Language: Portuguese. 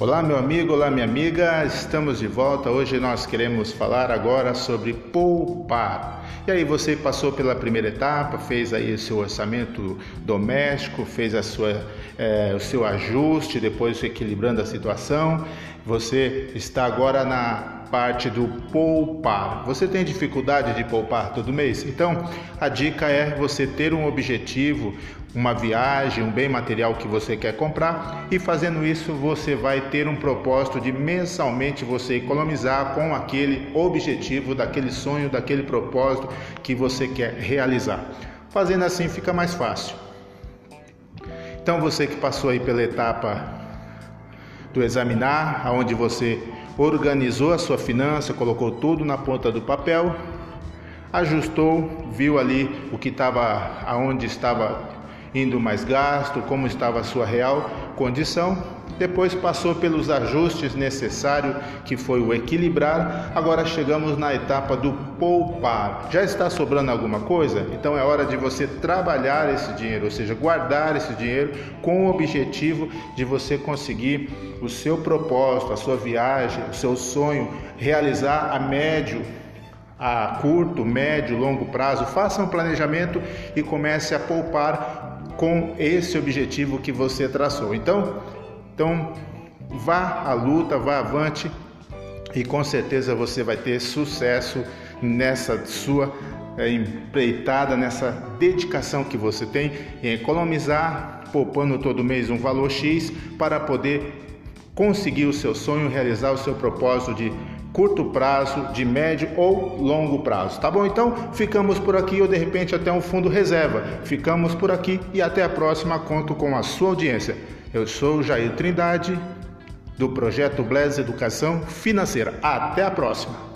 Olá, meu amigo, olá, minha amiga, estamos de volta. Hoje nós queremos falar agora sobre poupar. E aí, você passou pela primeira etapa, fez aí o seu orçamento doméstico, fez a sua, é, o seu ajuste, depois equilibrando a situação. Você está agora na parte do poupar. Você tem dificuldade de poupar todo mês? Então, a dica é você ter um objetivo, uma viagem, um bem material que você quer comprar e fazendo isso você vai ter um propósito de mensalmente você economizar com aquele objetivo, daquele sonho, daquele propósito que você quer realizar. Fazendo assim fica mais fácil. Então você que passou aí pela etapa do examinar, aonde você organizou a sua finança, colocou tudo na ponta do papel, ajustou, viu ali o que estava, aonde estava indo mais gasto, como estava a sua real condição. Depois passou pelos ajustes necessários, que foi o equilibrar. Agora chegamos na etapa do poupar. Já está sobrando alguma coisa? Então é hora de você trabalhar esse dinheiro, ou seja, guardar esse dinheiro com o objetivo de você conseguir o seu propósito, a sua viagem, o seu sonho, realizar a médio a curto, médio, longo prazo, faça um planejamento e comece a poupar com esse objetivo que você traçou. Então, então vá à luta, vá avante e com certeza você vai ter sucesso nessa sua é, empreitada, nessa dedicação que você tem em economizar, poupando todo mês um valor X para poder conseguir o seu sonho, realizar o seu propósito de curto prazo, de médio ou longo prazo. Tá bom? Então ficamos por aqui ou de repente até um fundo reserva. Ficamos por aqui e até a próxima. Conto com a sua audiência. Eu sou Jair Trindade do projeto Bless Educação Financeira. Até a próxima.